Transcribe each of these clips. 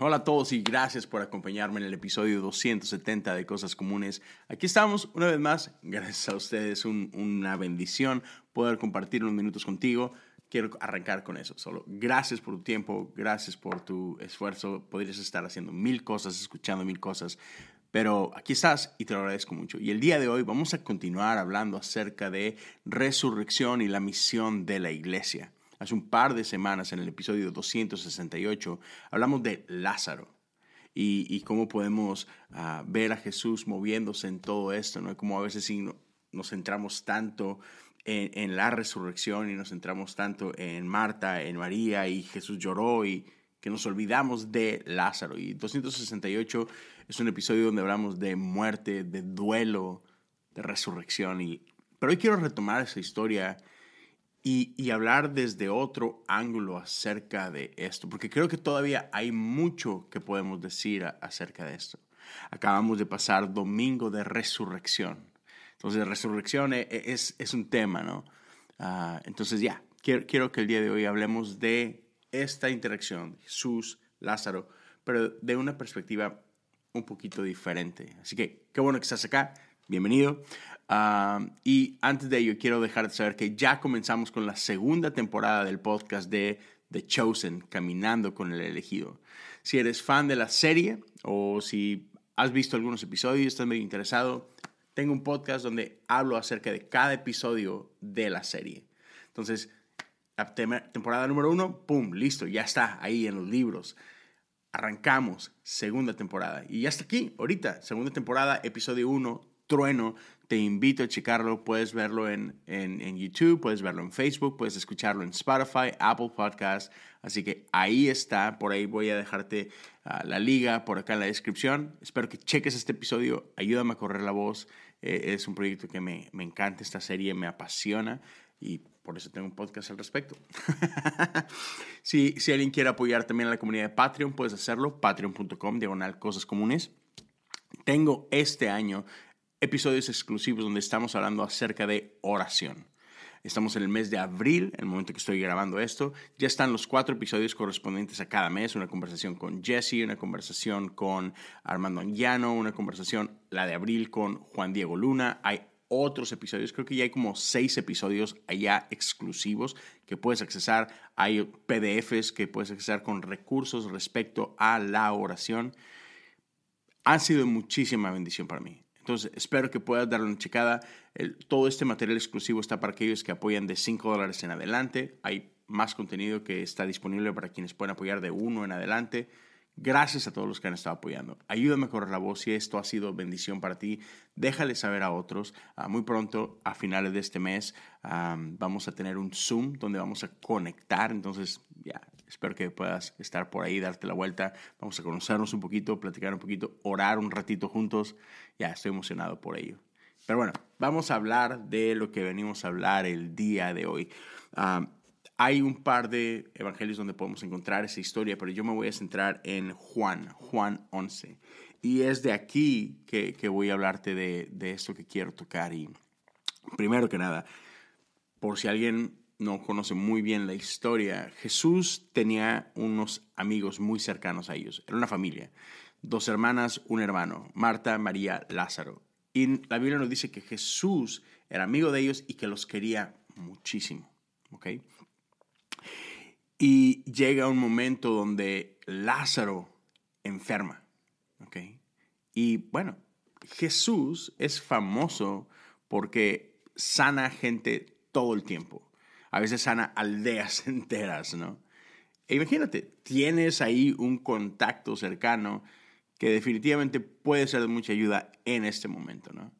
Hola a todos y gracias por acompañarme en el episodio 270 de Cosas Comunes. Aquí estamos una vez más. Gracias a ustedes, una bendición poder compartir unos minutos contigo. Quiero arrancar con eso. Solo gracias por tu tiempo, gracias por tu esfuerzo. Podrías estar haciendo mil cosas, escuchando mil cosas, pero aquí estás y te lo agradezco mucho. Y el día de hoy vamos a continuar hablando acerca de resurrección y la misión de la iglesia. Hace un par de semanas, en el episodio 268, hablamos de Lázaro y, cómo podemos ah, ver a Jesús moviéndose en todo esto, ¿no? Como a veces nos centramos tanto en, en, la resurrección y nos centramos tanto en Marta, en María y Jesús lloró y que nos olvidamos de Lázaro. Y 268 es un episodio donde hablamos de muerte, de duelo, de resurrección. Y, pero hoy quiero retomar esa historia y, hablar desde otro ángulo acerca de esto, porque creo que todavía hay mucho que podemos decir acerca de esto. Acabamos de pasar domingo de resurrección. Entonces, resurrección e, e, es, es un tema, ¿no? Ah, entonces, ya, quiero, quiero que el día de hoy hablemos de esta interacción, Jesús, Lázaro, pero de una perspectiva un poquito diferente. Así que, qué bueno que estás acá. Bienvenido y antes de ello, quiero dejar de saber que ya comenzamos con la segunda temporada del podcast de The Chosen, Caminando con el Elegido. Si eres fan de la serie o si has visto algunos episodios y estás medio interesado, tengo un podcast donde hablo acerca de cada episodio de la serie. Entonces, la temporada número uno, ¡pum! Listo, ya está ahí en los libros. Arrancamos segunda temporada. Y ya está aquí, ahorita, segunda temporada, episodio uno, Trueno. Te invito a checarlo. Puedes verlo en, en, YouTube, puedes verlo en Facebook, puedes escucharlo en Spotify, Apple Podcast. Así que ahí está. Por ahí voy a dejarte ah, la liga por acá en la descripción. Espero que cheques este episodio. Ayúdame a correr la voz. Eh, es un proyecto que me, me encanta. Esta serie me apasiona y por eso tengo un podcast al respecto. si, si alguien quiere apoyar también a la comunidad de Patreon, puedes hacerlo. Patreon.com, diagonal cosas comunes. Tengo este año episodios exclusivos donde estamos hablando acerca de oración. Estamos en el mes de abril, el momento que estoy grabando esto. Ya están los cuatro episodios correspondientes a cada mes. Una conversación con Jesse, una conversación con Armando Anguiano, una conversación, la de abril, con Juan Diego Luna. Hay otros episodios, creo que ya hay como seis episodios allá exclusivos que puedes accesar. Hay PDFs que puedes accesar con recursos respecto a la oración. Han sido muchísima bendición para mí. Entonces, espero que puedas darle una checada. todo este material exclusivo está para aquellos que apoyan de 5 dólares en adelante. Hay más contenido que está disponible para quienes pueden apoyar de 1 en adelante. Gracias a todos los que han estado apoyando. Ayúdame a correr la voz si esto ha sido bendición para ti. Déjale saber a otros. Ah, muy pronto, a finales de este mes, vamos a tener un Zoom donde vamos a conectar. Entonces, ya, Espero que puedas estar por ahí, darte la vuelta. Vamos a conocernos un poquito, platicar un poquito, orar un ratito juntos. Ya estoy emocionado por ello. Pero bueno, vamos a hablar de lo que venimos a hablar el día de hoy. Hay un par de evangelios donde podemos encontrar esa historia, pero yo me voy a centrar en Juan, Juan 11. Y es de aquí que, que voy a hablarte de, de esto que quiero tocar. Y primero que nada, por si alguien no conoce muy bien la historia, Jesús tenía unos amigos muy cercanos a ellos. Era una familia. Dos hermanas, un hermano, Marta, María, Lázaro. Y la Biblia nos dice que Jesús era amigo de ellos y que los quería muchísimo. Y llega un momento donde Lázaro enferma. Y bueno, Jesús es famoso porque sana gente todo el tiempo a veces sana aldeas enteras, ¿no? E imagínate, tienes ahí un contacto cercano que definitivamente puede ser de mucha ayuda en este momento, ¿no?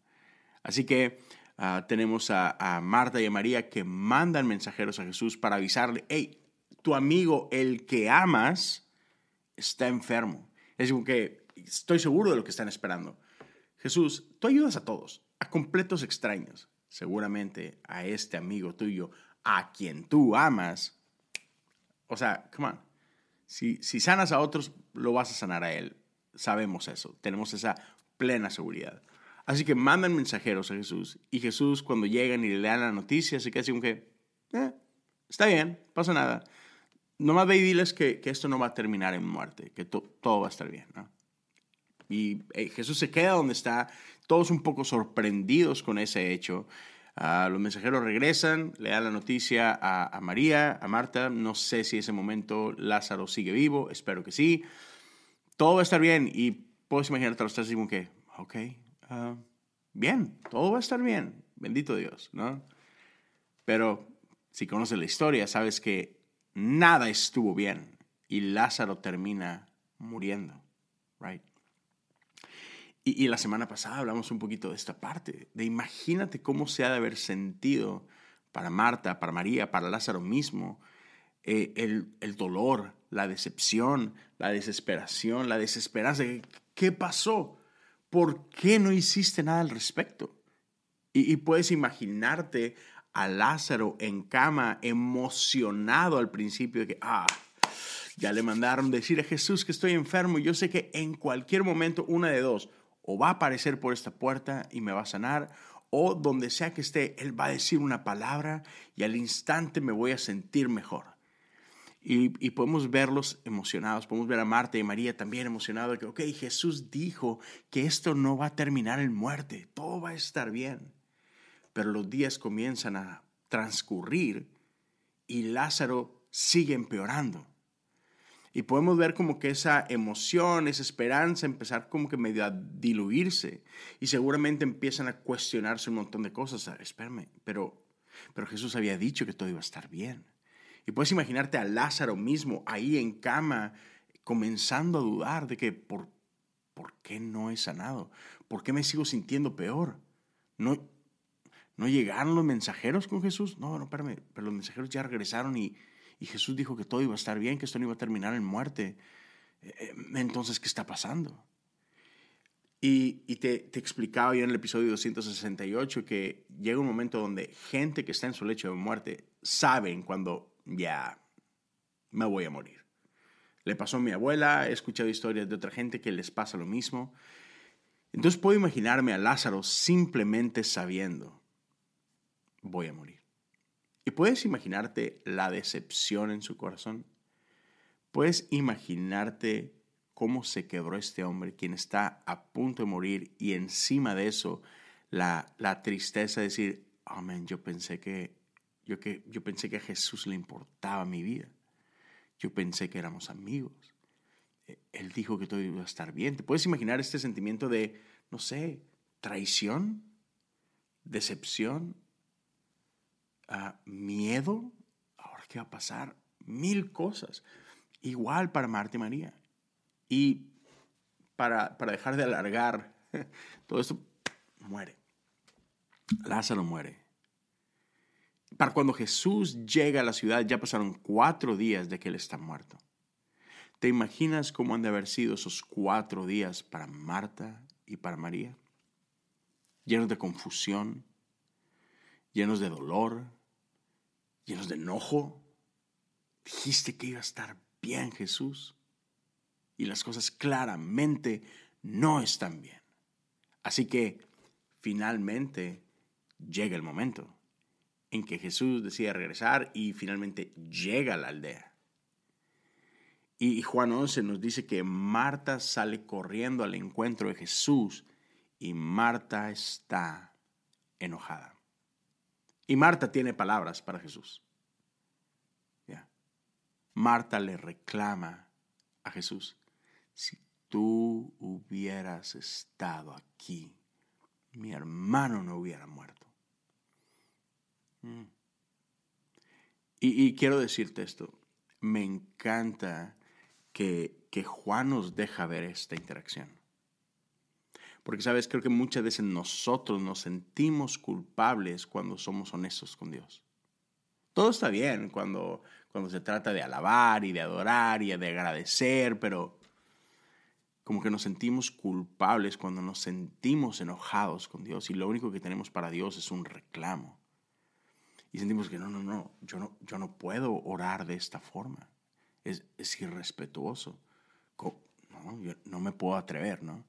Así que ah, tenemos a, Marta y a María que mandan mensajeros a Jesús para avisarle, hey, tu amigo, el que amas, está enfermo. Es como que estoy seguro de lo que están esperando. Jesús, tú ayudas a todos, a completos extraños. Seguramente a este amigo tuyo a quien tú amas, o sea, come on, si, si sanas a otros, lo vas a sanar a él. Sabemos eso, tenemos esa plena seguridad. Así que mandan mensajeros a Jesús y Jesús cuando llegan y le dan la noticia se queda así como que, eh, está bien, pasa nada. nomás ve y diles que, que, esto no va a terminar en muerte, que todo va a estar bien. Y eh, Jesús se queda donde está, todos un poco sorprendidos con ese hecho. Uh, los mensajeros regresan, le dan la noticia a, a, María, a Marta. No sé si en ese momento Lázaro sigue vivo, espero que sí. Todo va a estar bien y puedes imaginarte los tres como que, ok, uh, bien, todo va a estar bien, bendito Dios, ¿no? Pero si conoces la historia, sabes que nada estuvo bien y Lázaro termina muriendo, right? Y, la semana pasada hablamos un poquito de esta parte, de imagínate cómo se ha de haber sentido para Marta, para María, para Lázaro mismo, eh, el, el, dolor, la decepción, la desesperación, la desesperanza. ¿Qué pasó? ¿Por qué no hiciste nada al respecto? Y, y puedes imaginarte a Lázaro en cama, emocionado al principio de que, ah, ya le mandaron decir a Jesús que estoy enfermo. Yo sé que en cualquier momento, una de dos, o va a aparecer por esta puerta y me va a sanar, o donde sea que esté, Él va a decir una palabra y al instante me voy a sentir mejor. Y, podemos verlos emocionados, podemos ver a Marta y María también emocionados, que, ok, Jesús dijo que esto no va a terminar en muerte, todo va a estar bien. Pero los días comienzan a transcurrir y Lázaro sigue empeorando. Y podemos ver como que esa emoción, esa esperanza empezar como que medio a diluirse. Y seguramente empiezan a cuestionarse un montón de cosas. Espérame, pero, pero Jesús había dicho que todo iba a estar bien. Y puedes imaginarte a Lázaro mismo ahí en cama, comenzando a dudar de que por, ¿por qué no he sanado? ¿Por qué me sigo sintiendo peor? ¿No, ¿No llegaron los mensajeros con Jesús? No, no, espérame, pero los mensajeros ya regresaron y, y Jesús dijo que todo iba a estar bien, que esto no iba a terminar en muerte. Eh, eh, entonces, ¿qué está pasando? Y, y te, te, explicaba yo en el episodio 268 que llega un momento donde gente que está en su lecho de muerte saben cuando ya me voy a morir. Le pasó a mi abuela, he escuchado historias de otra gente que les pasa lo mismo. Entonces puedo imaginarme a Lázaro simplemente sabiendo, voy a morir. ¿Y puedes imaginarte la decepción en su corazón? ¿Puedes imaginarte cómo se quebró este hombre, quien está a punto de morir, y encima de eso la, la tristeza de decir, amén, yo pensé que yo, que yo pensé que a Jesús le importaba mi vida. Yo pensé que éramos amigos. E, él dijo que todo iba a estar bien. ¿Te puedes imaginar este sentimiento de, no sé, traición, decepción, miedo, ahora qué va a pasar, mil cosas. Igual para Marta y María. Y para, para dejar de alargar todo esto, muere. Lázaro muere. Para cuando Jesús llega a la ciudad, ya pasaron cuatro días de que él está muerto. ¿Te imaginas cómo han de haber sido esos cuatro días para Marta y para María? Llenos de confusión, llenos de dolor, llenos de enojo. Dijiste que iba a estar bien Jesús y las cosas claramente no están bien. Así que finalmente llega el momento en que Jesús decide regresar y finalmente llega a la aldea. Y Juan 11 nos dice que Marta sale corriendo al encuentro de Jesús y Marta está enojada. Y Marta tiene palabras para Jesús. Marta le reclama a Jesús, si tú hubieras estado aquí, mi hermano no hubiera muerto. Mm. Y, quiero decirte esto, me encanta que, que Juan nos deja ver esta interacción. Porque, sabes, creo que muchas veces nosotros nos sentimos culpables cuando somos honestos con Dios. Todo está bien cuando, cuando se trata de alabar y de adorar y de agradecer, pero como que nos sentimos culpables cuando nos sentimos enojados con Dios y lo único que tenemos para Dios es un reclamo. Y sentimos que no, no, no, yo no, yo no puedo orar de esta forma. Es, es irrespetuoso. No, yo no me puedo atrever, ¿no?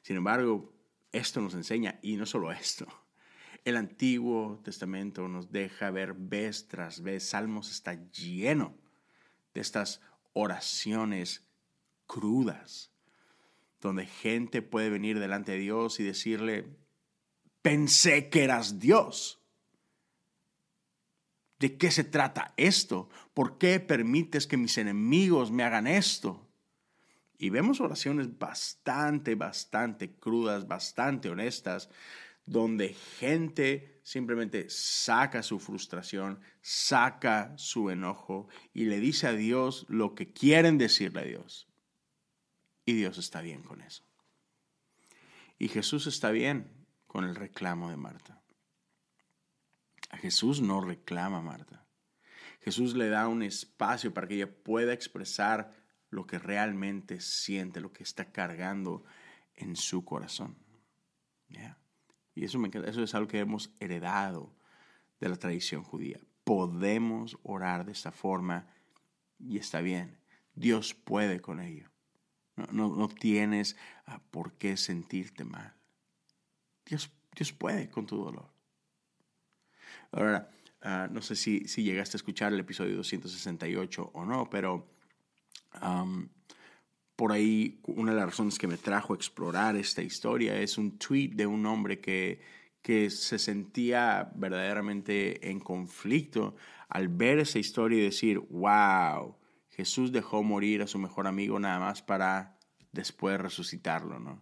Sin embargo, esto nos enseña, y no solo esto, el Antiguo Testamento nos deja ver vez tras vez, Salmos está lleno de estas oraciones crudas, donde gente puede venir delante de Dios y decirle, pensé que eras Dios. ¿De qué se trata esto? ¿Por qué permites que mis enemigos me hagan esto? Y vemos oraciones bastante, bastante crudas, bastante honestas, donde gente simplemente saca su frustración, saca su enojo y le dice a Dios lo que quieren decirle a Dios. Y Dios está bien con eso. Y Jesús está bien con el reclamo de Marta. A Jesús no reclama Marta. Jesús le da un espacio para que ella pueda expresar lo que realmente siente, lo que está cargando en su corazón. Y eso, me, eso es algo que hemos heredado de la tradición judía. Podemos orar de esta forma y está bien. Dios puede con ello. No, tienes ah, por qué sentirte mal. Dios, Dios puede con tu dolor. Ahora, ah, no sé si, si llegaste a escuchar el episodio 268 o no, pero por ahí una de las razones que me trajo a explorar esta historia es un tweet de un hombre que, que se sentía verdaderamente en conflicto al ver esa historia y decir, wow, Jesús dejó morir a su mejor amigo nada más para después resucitarlo, ¿no?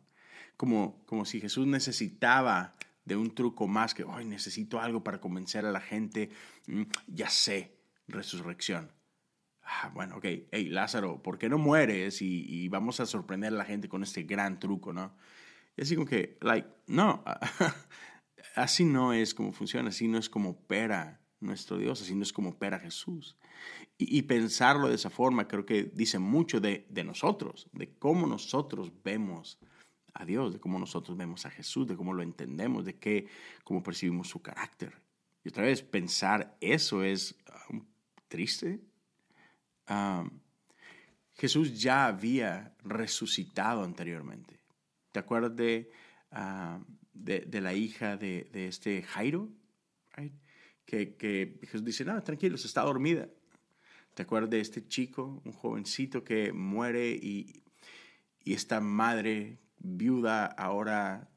Como, como si Jesús necesitaba de un truco más que, hoy necesito algo para convencer a la gente, mm, ya sé, resurrección. Ah, bueno, ok, hey Lázaro, ¿por qué no mueres? Y, vamos a sorprender a la gente con este gran truco, ¿no? Y así como que, like, no, así no es como funciona, así no es como opera nuestro Dios, así no es como opera Jesús. Y, pensarlo de esa forma creo que dice mucho de, de, nosotros, de cómo nosotros vemos a Dios, de cómo nosotros vemos a Jesús, de cómo lo entendemos, de qué, cómo percibimos su carácter. Y otra vez, pensar eso es um, triste, Jesús ya había resucitado anteriormente. ¿Te acuerdas de, de, la hija de, este Jairo? Que, que, Jesús dice, no, tranquilos, está dormida. ¿Te acuerdas de este chico, un jovencito que muere y, y esta madre viuda, ahora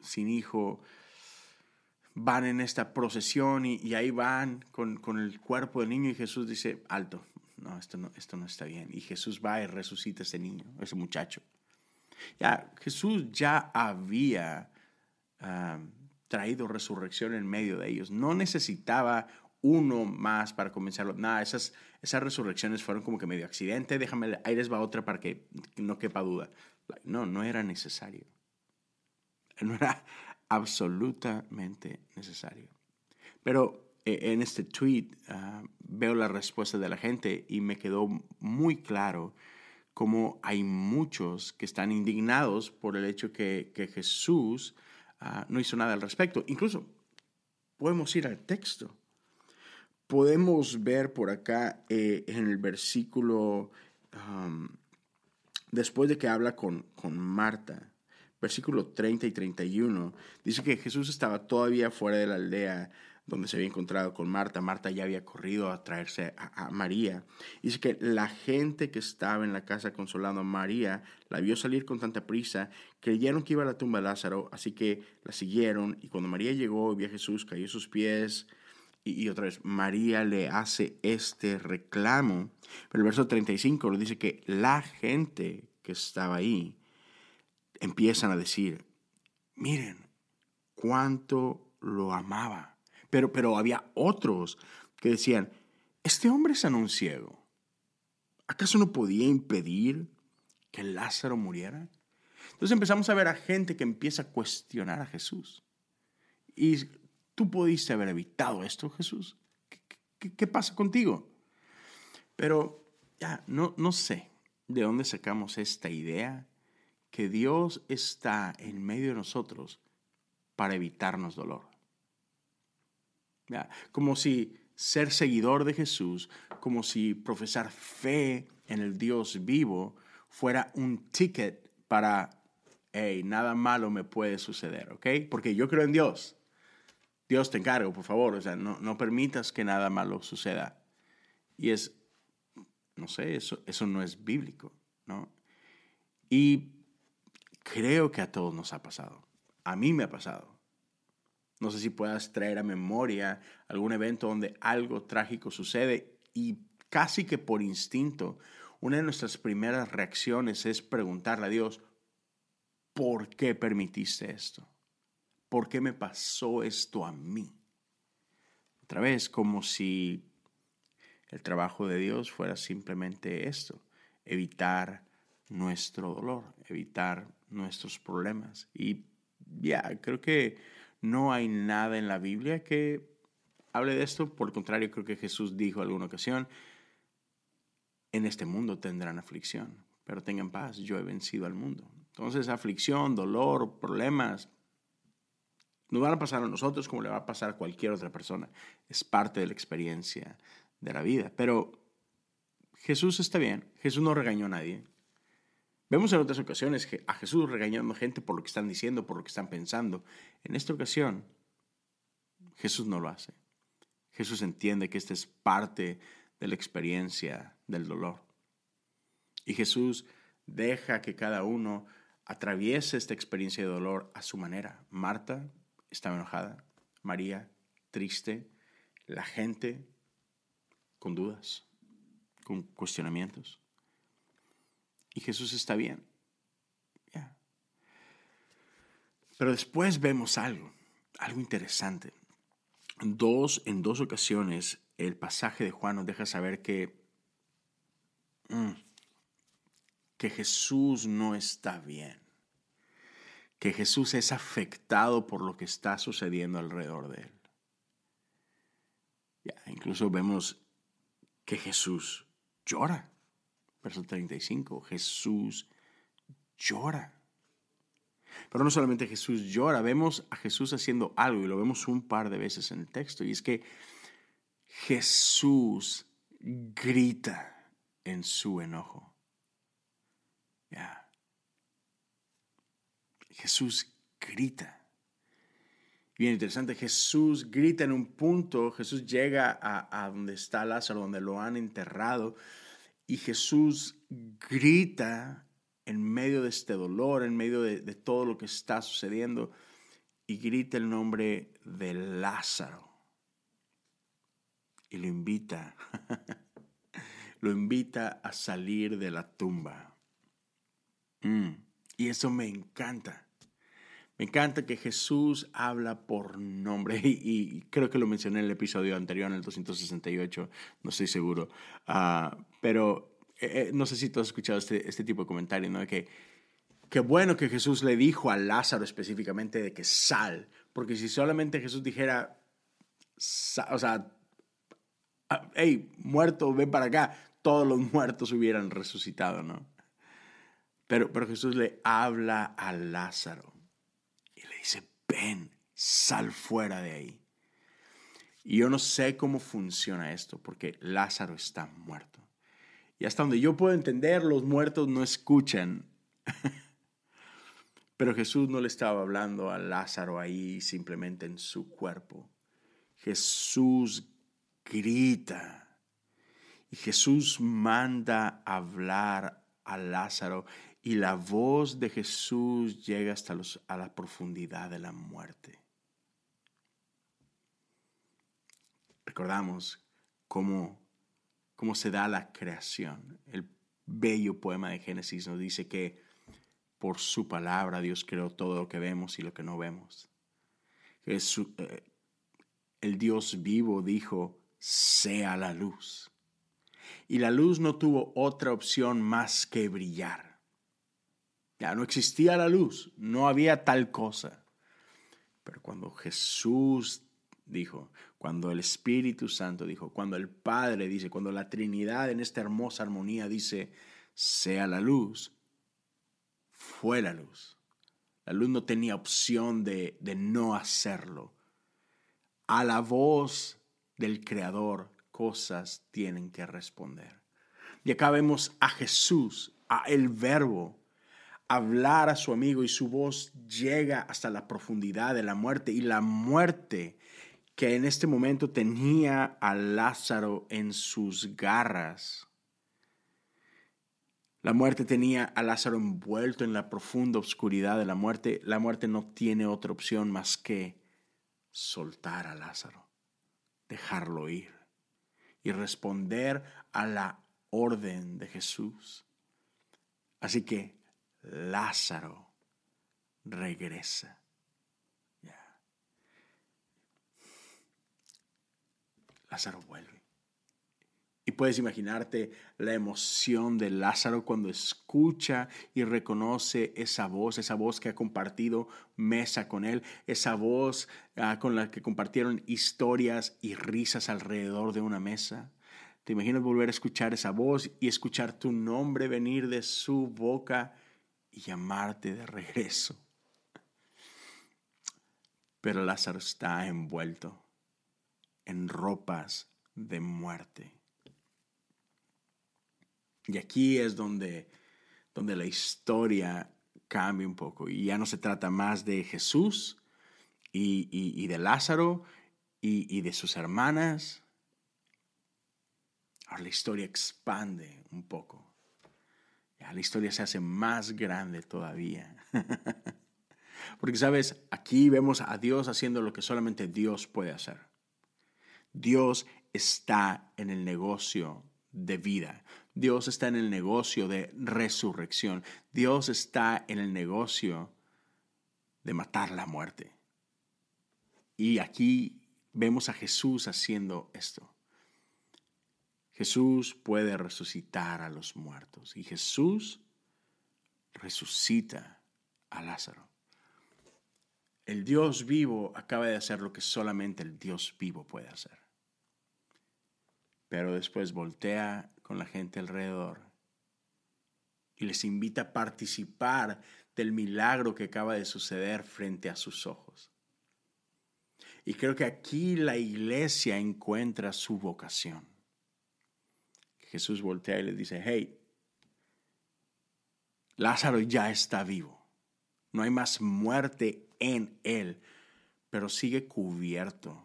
sin hijo, van en esta procesión y, ahí van con, con, el cuerpo del niño y Jesús dice, alto, no esto, no, esto no está bien. Y Jesús va y resucita a ese niño, a ese muchacho. Ya, Jesús ya había ah, traído resurrección en medio de ellos. No necesitaba uno más para comenzarlo. Nada, esas, esas resurrecciones fueron como que medio accidente. Déjame, ahí les va otra para que no quepa duda. No, no era necesario. No era absolutamente necesario. Pero e, en este tweet ah, veo la respuesta de la gente y me quedó muy claro cómo hay muchos que están indignados por el hecho que, que Jesús ah, no hizo nada al respecto. Incluso podemos ir al texto. Podemos ver por acá eh, en el versículo, después de que habla con, con Marta, versículo 30 y 31, dice que Jesús estaba todavía fuera de la aldea donde se había encontrado con Marta. Marta ya había corrido a traerse a, María. Dice que la gente que estaba en la casa consolando a María la vio salir con tanta prisa, creyeron que iba a la tumba de Lázaro, así que la siguieron. Y cuando María llegó y vio a Jesús, cayó a sus pies. Y, otra vez, María le hace este reclamo. Pero el verso 35 lo dice que la gente que estaba ahí empiezan a decir, miren cuánto lo amaba. Pero, había otros que decían, este hombre es un ciego. ¿Acaso no podía impedir que Lázaro muriera? Entonces empezamos a ver a gente que empieza a cuestionar a Jesús. Y tú pudiste haber evitado esto, Jesús. ¿Qué, pasa contigo? Pero ya, no, no sé de dónde sacamos esta idea que Dios está en medio de nosotros para evitarnos dolor. Como si ser seguidor de Jesús, como si profesar fe en el Dios vivo fuera un ticket para, hey, nada malo me puede suceder, ¿ok? Porque yo creo en Dios. Dios te encargo, por favor, o sea, no, no permitas que nada malo suceda. Y es, no sé, eso, eso no es bíblico, ¿no? Y creo que a todos nos ha pasado. A mí me ha pasado. No sé si puedas traer a memoria algún evento donde algo trágico sucede y casi que por instinto, una de nuestras primeras reacciones es preguntarle a Dios, ¿por qué permitiste esto? ¿Por qué me pasó esto a mí? Otra vez, como si el trabajo de Dios fuera simplemente esto, evitar nuestro dolor, evitar nuestros problemas. Y ya, creo que no hay nada en la Biblia que hable de esto. Por el contrario, creo que Jesús dijo en alguna ocasión, en este mundo tendrán aflicción, pero tengan paz, yo he vencido al mundo. Entonces, aflicción, dolor, problemas, nos van a pasar a nosotros como le va a pasar a cualquier otra persona. Es parte de la experiencia de la vida. Pero Jesús está bien, Jesús no regañó a nadie. Vemos en otras ocasiones a Jesús regañando a gente por lo que están diciendo, por lo que están pensando. En esta ocasión, Jesús no lo hace. Jesús entiende que esta es parte de la experiencia del dolor. Y Jesús deja que cada uno atraviese esta experiencia de dolor a su manera. Marta estaba enojada, María triste, la gente con dudas, con cuestionamientos. Y Jesús está bien. Pero después vemos algo, algo interesante. Dos, en dos ocasiones el pasaje de Juan nos deja saber que, mm, que Jesús no está bien, que Jesús es afectado por lo que está sucediendo alrededor de él. Ya, incluso vemos que Jesús llora. Verso 35, Jesús llora. Pero no solamente Jesús llora, vemos a Jesús haciendo algo y lo vemos un par de veces en el texto. Y es que Jesús grita en su enojo. Ya. Jesús grita. Bien interesante, Jesús grita en un punto, Jesús llega a, donde está Lázaro, donde lo han enterrado, y Jesús grita en medio de este dolor, en medio de, de todo lo que está sucediendo, y grita el nombre de Lázaro. Y lo invita, lo invita a salir de la tumba. Mm, y eso me encanta. Me encanta que Jesús habla por nombre y, creo que lo mencioné en el episodio anterior, en el 268, no estoy seguro, ah, pero eh, eh, no sé si tú has escuchado este, este tipo de comentario, ¿no? Que qué bueno que Jesús le dijo a Lázaro específicamente de que sal, porque si solamente Jesús dijera, o sea, hey, muerto, ven para acá, todos los muertos hubieran resucitado, ¿no? Pero, pero Jesús le habla a Lázaro dice, ven, sal fuera de ahí. Y yo no sé cómo funciona esto, porque Lázaro está muerto. Y hasta donde yo puedo entender, los muertos no escuchan. Pero Jesús no le estaba hablando a Lázaro ahí simplemente en su cuerpo. Jesús grita. Y Jesús manda hablar a Lázaro y la voz de Jesús llega hasta los, a la profundidad de la muerte. Recordamos cómo, cómo se da la creación. El bello poema de Génesis nos dice que por su palabra Dios creó todo lo que vemos y lo que no vemos. Eh, el Dios vivo dijo, sea la luz. Y la luz no tuvo otra opción más que brillar. Ya no existía la luz, no había tal cosa. Pero cuando Jesús dijo, cuando el Espíritu Santo dijo, cuando el Padre dice, cuando la Trinidad en esta hermosa armonía dice, sea la luz, fue la luz. La luz no tenía opción de, de no hacerlo. A la voz del Creador, cosas tienen que responder. Y acá vemos a Jesús, a el Verbo, hablar a su amigo y su voz llega hasta la profundidad de la muerte y la muerte que en este momento tenía a Lázaro en sus garras La muerte tenía a Lázaro envuelto en la profunda oscuridad de la muerte. La muerte no tiene otra opción más que soltar a Lázaro, dejarlo ir y responder a la orden de Jesús. Así que Lázaro regresa. Lázaro vuelve. Y puedes imaginarte la emoción de Lázaro cuando escucha y reconoce esa voz, esa voz que ha compartido mesa con él, esa voz ah, con la que compartieron historias y risas alrededor de una mesa. ¿Te imaginas volver a escuchar esa voz y escuchar tu nombre venir de su boca y llamarte de regreso? Pero Lázaro está envuelto en ropas de muerte. Y aquí es donde, donde la historia cambia un poco y ya no se trata más de Jesús y, de Lázaro y, y de sus hermanas. Ahora la historia expande un poco. La historia se hace más grande todavía. Porque, sabes, aquí vemos a Dios haciendo lo que solamente Dios puede hacer. Dios está en el negocio de vida. Dios está en el negocio de resurrección. Dios está en el negocio de matar la muerte. Y aquí vemos a Jesús haciendo esto. Jesús puede resucitar a los muertos y Jesús resucita a Lázaro. El Dios vivo acaba de hacer lo que solamente el Dios vivo puede hacer pero después voltea con la gente alrededor y les invita a participar del milagro que acaba de suceder frente a sus ojos. Y creo que aquí la iglesia encuentra su vocación. Jesús voltea y le dice, hey, Lázaro ya está vivo. No hay más muerte en él, pero sigue cubierto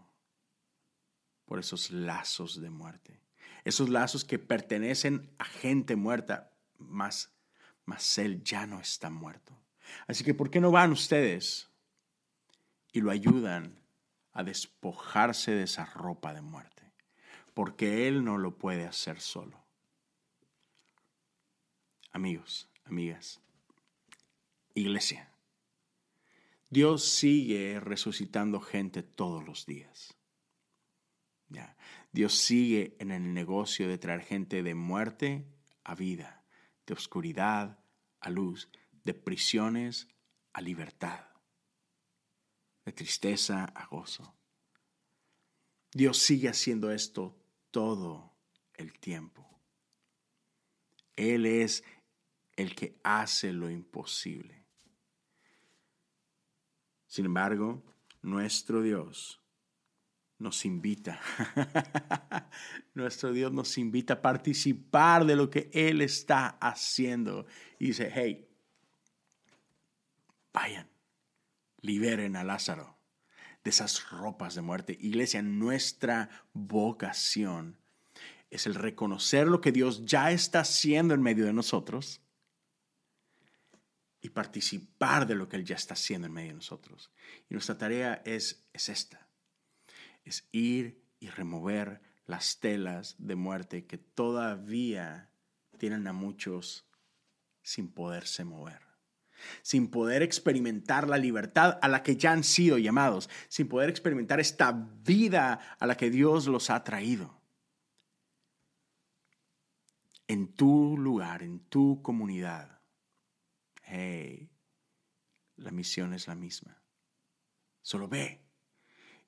por esos lazos de muerte. Esos lazos que pertenecen a gente muerta, más, más él ya no está muerto. Así que, ¿por qué no van ustedes y lo ayudan a despojarse de esa ropa de muerte? Porque él no lo puede hacer solo. Amigos, amigas, iglesia, Dios sigue resucitando gente todos los días. Dios sigue en el negocio de traer gente de muerte a vida, de oscuridad a luz, de prisiones a libertad, de tristeza a gozo. Dios sigue haciendo esto todo el tiempo. Él es el que hace lo imposible. Sin embargo, nuestro Dios nos invita, nuestro Dios nos invita a participar de lo que Él está haciendo. Y dice, hey, vayan, liberen a Lázaro de esas ropas de muerte. Iglesia, nuestra vocación es el reconocer lo que Dios ya está haciendo en medio de nosotros y participar de lo que Él ya está haciendo en medio de nosotros. Y nuestra tarea es, es esta es ir y remover las telas de muerte que todavía tienen a muchos sin poderse mover, sin poder experimentar la libertad a la que ya han sido llamados, sin poder experimentar esta vida a la que Dios los ha traído. En tu lugar, en tu comunidad, hey, la misión es la misma. Solo ve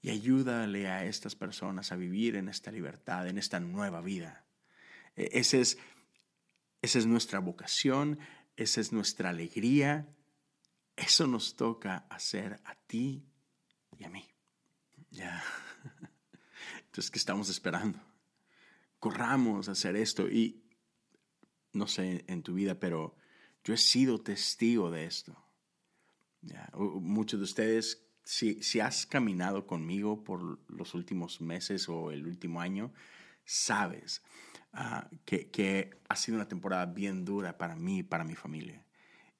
y ayúdale a estas personas a vivir en esta libertad, en esta nueva vida. E, esa es nuestra vocación, esa es nuestra alegría. Eso nos toca hacer a ti y a mí. Ya. Entonces, ¿qué estamos esperando? Corramos a hacer esto y no sé en tu vida, pero yo he sido testigo de esto. Muchos de ustedes si, has caminado conmigo por los últimos meses o el último año, sabes, ah, que, que ha sido una temporada bien dura para mí y para mi familia.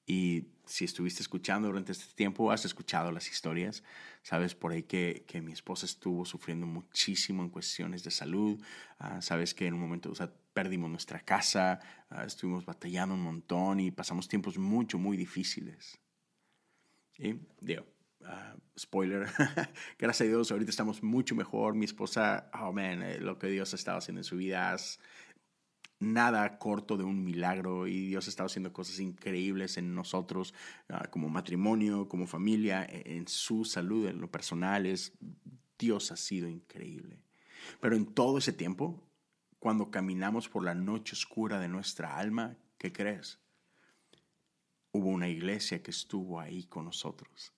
Y si estuviste escuchando durante este tiempo, has escuchado las historias. Sabes por ahí que, que mi esposa estuvo sufriendo muchísimo en cuestiones de salud. Ah, sabes que en un momento o sea, perdimos nuestra casa, ah, estuvimos batallando un montón y pasamos tiempos mucho, muy difíciles. Y digo, uh, spoiler, gracias a Dios, ahorita estamos mucho mejor. Mi esposa, oh man, eh, lo que Dios ha estado haciendo en su vida es nada corto de un milagro y Dios ha estado haciendo cosas increíbles en nosotros uh, como matrimonio, como familia, e, en su salud, en lo personal. Es, Dios ha sido increíble. Pero en todo ese tiempo, cuando caminamos por la noche oscura de nuestra alma, ¿qué crees? Hubo una iglesia que estuvo ahí con nosotros.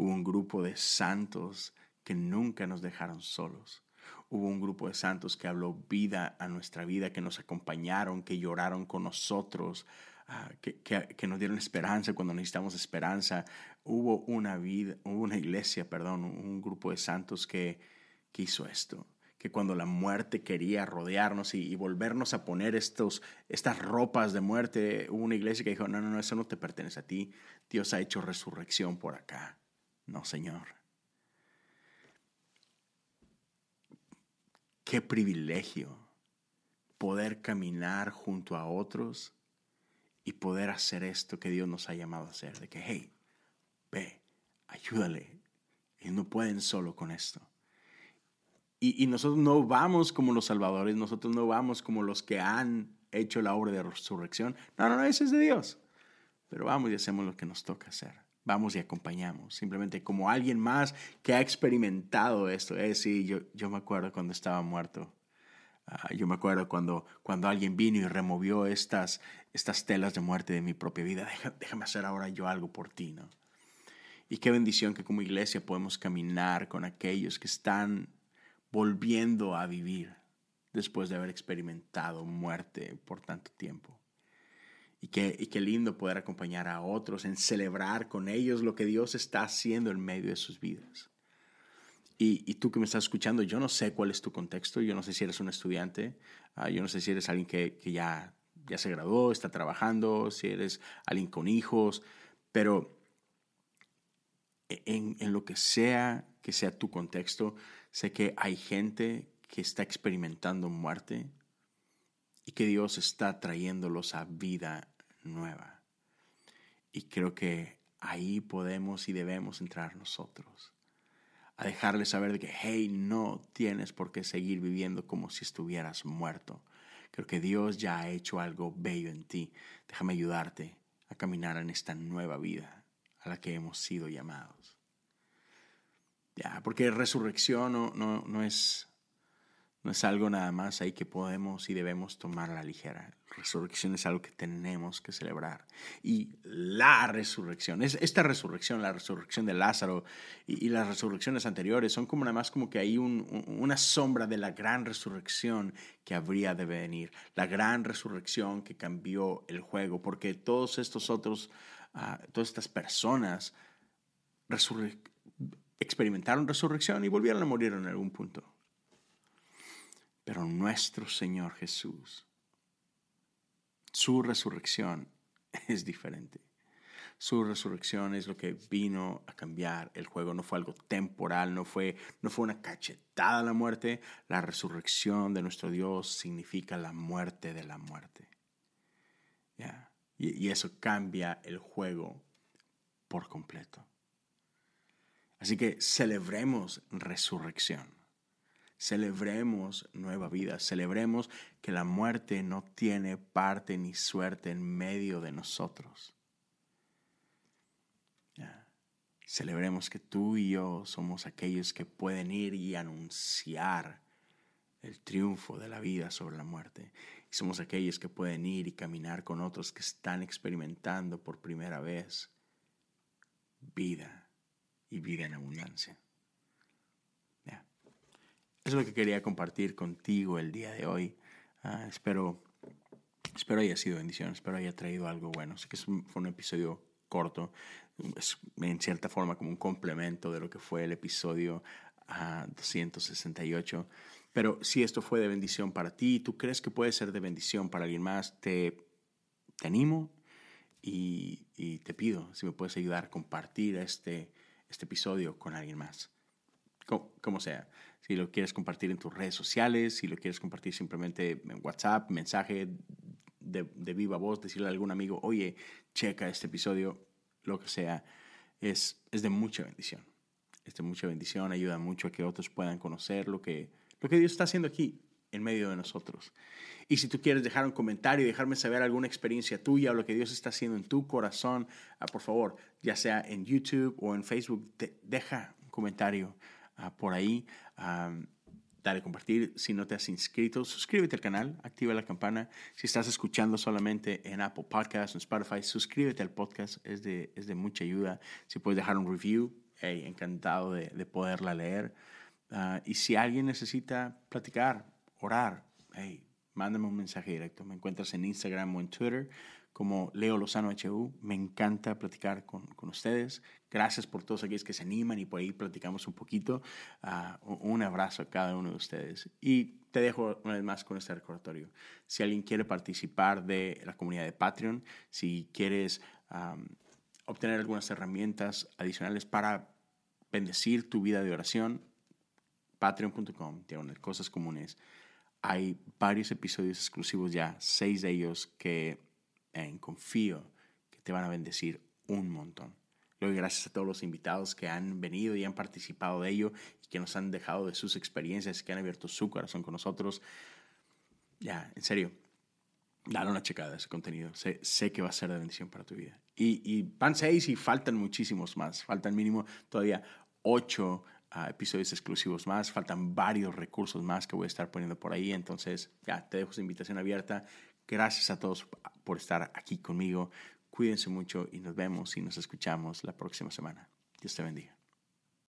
Hubo un grupo de santos que nunca nos dejaron solos. Hubo un grupo de santos que habló vida a nuestra vida, que nos acompañaron, que lloraron con nosotros, uh, que, nos dieron esperanza cuando necesitamos esperanza. Hubo una vida, hubo una iglesia, perdón, un grupo de santos que, que hizo esto que cuando la muerte quería rodearnos y, y, volvernos a poner estos, estas ropas de muerte, hubo una iglesia que dijo, no, no, no, eso no te pertenece a ti. Dios ha hecho resurrección por acá. No, Señor. Qué privilegio poder caminar junto a otros y poder hacer esto que Dios nos ha llamado a hacer. De que, hey, ve, ayúdale. Ellos no pueden solo con esto. Y, nosotros no vamos como los salvadores, nosotros no vamos como los que han hecho la obra de resurrección. No, no, no, eso es de Dios. Pero vamos y hacemos lo que nos toca hacer. Vamos y acompañamos. Simplemente como alguien más que ha experimentado esto. Eh, sí, yo, yo me acuerdo cuando estaba muerto. Uh, yo me acuerdo cuando, cuando alguien vino y removió estas, estas telas de muerte de mi propia vida. Déjame hacer ahora yo algo por ti, ¿no? Y qué bendición que como iglesia podemos caminar con aquellos que están volviendo a vivir después de haber experimentado muerte por tanto tiempo. Y qué, y qué lindo poder acompañar a otros en celebrar con ellos lo que Dios está haciendo en medio de sus vidas. Y, y, tú que me estás escuchando, yo no sé cuál es tu contexto, yo no sé si eres un estudiante, uh, yo no sé si eres alguien que, que, ya, ya se graduó, está trabajando, si eres alguien con hijos, pero en, en lo que sea que sea tu contexto, Sé que hay gente que está experimentando muerte y que Dios está trayéndolos a vida nueva. Y creo que ahí podemos y debemos entrar nosotros. A dejarles saber de que, hey, no tienes por qué seguir viviendo como si estuvieras muerto. Creo que Dios ya ha hecho algo bello en ti. Déjame ayudarte a caminar en esta nueva vida a la que hemos sido llamados. Ya, porque resurrección no, no, no, es, no es algo nada más ahí que podemos y debemos tomar a la ligera. Resurrección es algo que tenemos que celebrar. Y la resurrección, es esta resurrección, la resurrección de Lázaro y, las resurrecciones anteriores son como nada más como que hay un, una sombra de la gran resurrección que habría de venir. La gran resurrección que cambió el juego, porque todos estos otros, uh, todas estas personas experimentaron resurrección y volvieron a morir en algún punto. Pero nuestro Señor Jesús, su resurrección es diferente. Su resurrección es lo que vino a cambiar el juego. No fue algo temporal, no fue, no fue una cachetada a la muerte. La resurrección de nuestro Dios significa la muerte de la muerte. Y, y eso cambia el juego por completo. Así que celebremos resurrección, celebremos nueva vida, celebremos que la muerte no tiene parte ni suerte en medio de nosotros. Celebremos que tú y yo somos aquellos que pueden ir y anunciar el triunfo de la vida sobre la muerte. Y somos aquellos que pueden ir y caminar con otros que están experimentando por primera vez vida y vida en abundancia. Es lo que quería compartir contigo el día de hoy. Uh, espero, espero haya sido bendición, espero haya traído algo bueno. Sé que es un, fue un episodio corto, es en cierta forma como un complemento de lo que fue el episodio uh, 268, Pero si esto fue de bendición para ti, tú crees que puede ser de bendición para alguien más, te, te animo y, y, te pido si me puedes ayudar a compartir este, este episodio con alguien más. Como, como, sea, si lo quieres compartir en tus redes sociales, si lo quieres compartir simplemente en WhatsApp, mensaje de, de viva voz, decirle a algún amigo, oye, checa este episodio, lo que sea, es, es de mucha bendición. Es de mucha bendición, ayuda mucho a que otros puedan conocer lo que, lo que Dios está haciendo aquí en medio de nosotros. Y si tú quieres dejar un comentario dejarme saber alguna experiencia tuya o lo que Dios está haciendo en tu corazón, ah, por favor, ya sea en YouTube o en Facebook, deja un comentario uh, por ahí. Um, dale compartir. Si no te has inscrito, suscríbete al canal, activa la campana. Si estás escuchando solamente en Apple Podcasts en Spotify, suscríbete al podcast, es de, es de mucha ayuda. Si puedes dejar un review, hey, encantado de, de poderla leer. Uh, y si alguien necesita platicar, orar, hey, mándame un mensaje directo. Me encuentras en Instagram o en Twitter como Leo Lozano HU. Me encanta platicar con, con ustedes. Gracias por todos aquellos que se animan y por ahí platicamos un poquito. Uh, un abrazo a cada uno de ustedes. Y te dejo una vez más con este recordatorio. Si alguien quiere participar de la comunidad de Patreon, si quieres obtener algunas herramientas adicionales para bendecir tu vida de oración, patreon.com, cosas comunes. Hay varios episodios exclusivos ya, seis de ellos que eh, confío que te van a bendecir un montón. Le doy gracias a todos los invitados que han venido y han participado de ello y que nos han dejado de sus experiencias, que han abierto su corazón con nosotros. Ya, en serio, dale una checada a ese contenido. Sé, sé, que va a ser de bendición para tu vida. Y, y van seis y faltan muchísimos más. Faltan mínimo todavía ocho uh, episodios exclusivos más. Faltan varios recursos más que voy a estar poniendo por ahí. Entonces, ya, te dejo esa invitación abierta. Gracias a todos por estar aquí conmigo. Cuídense mucho y nos vemos y nos escuchamos la próxima semana. Dios te bendiga.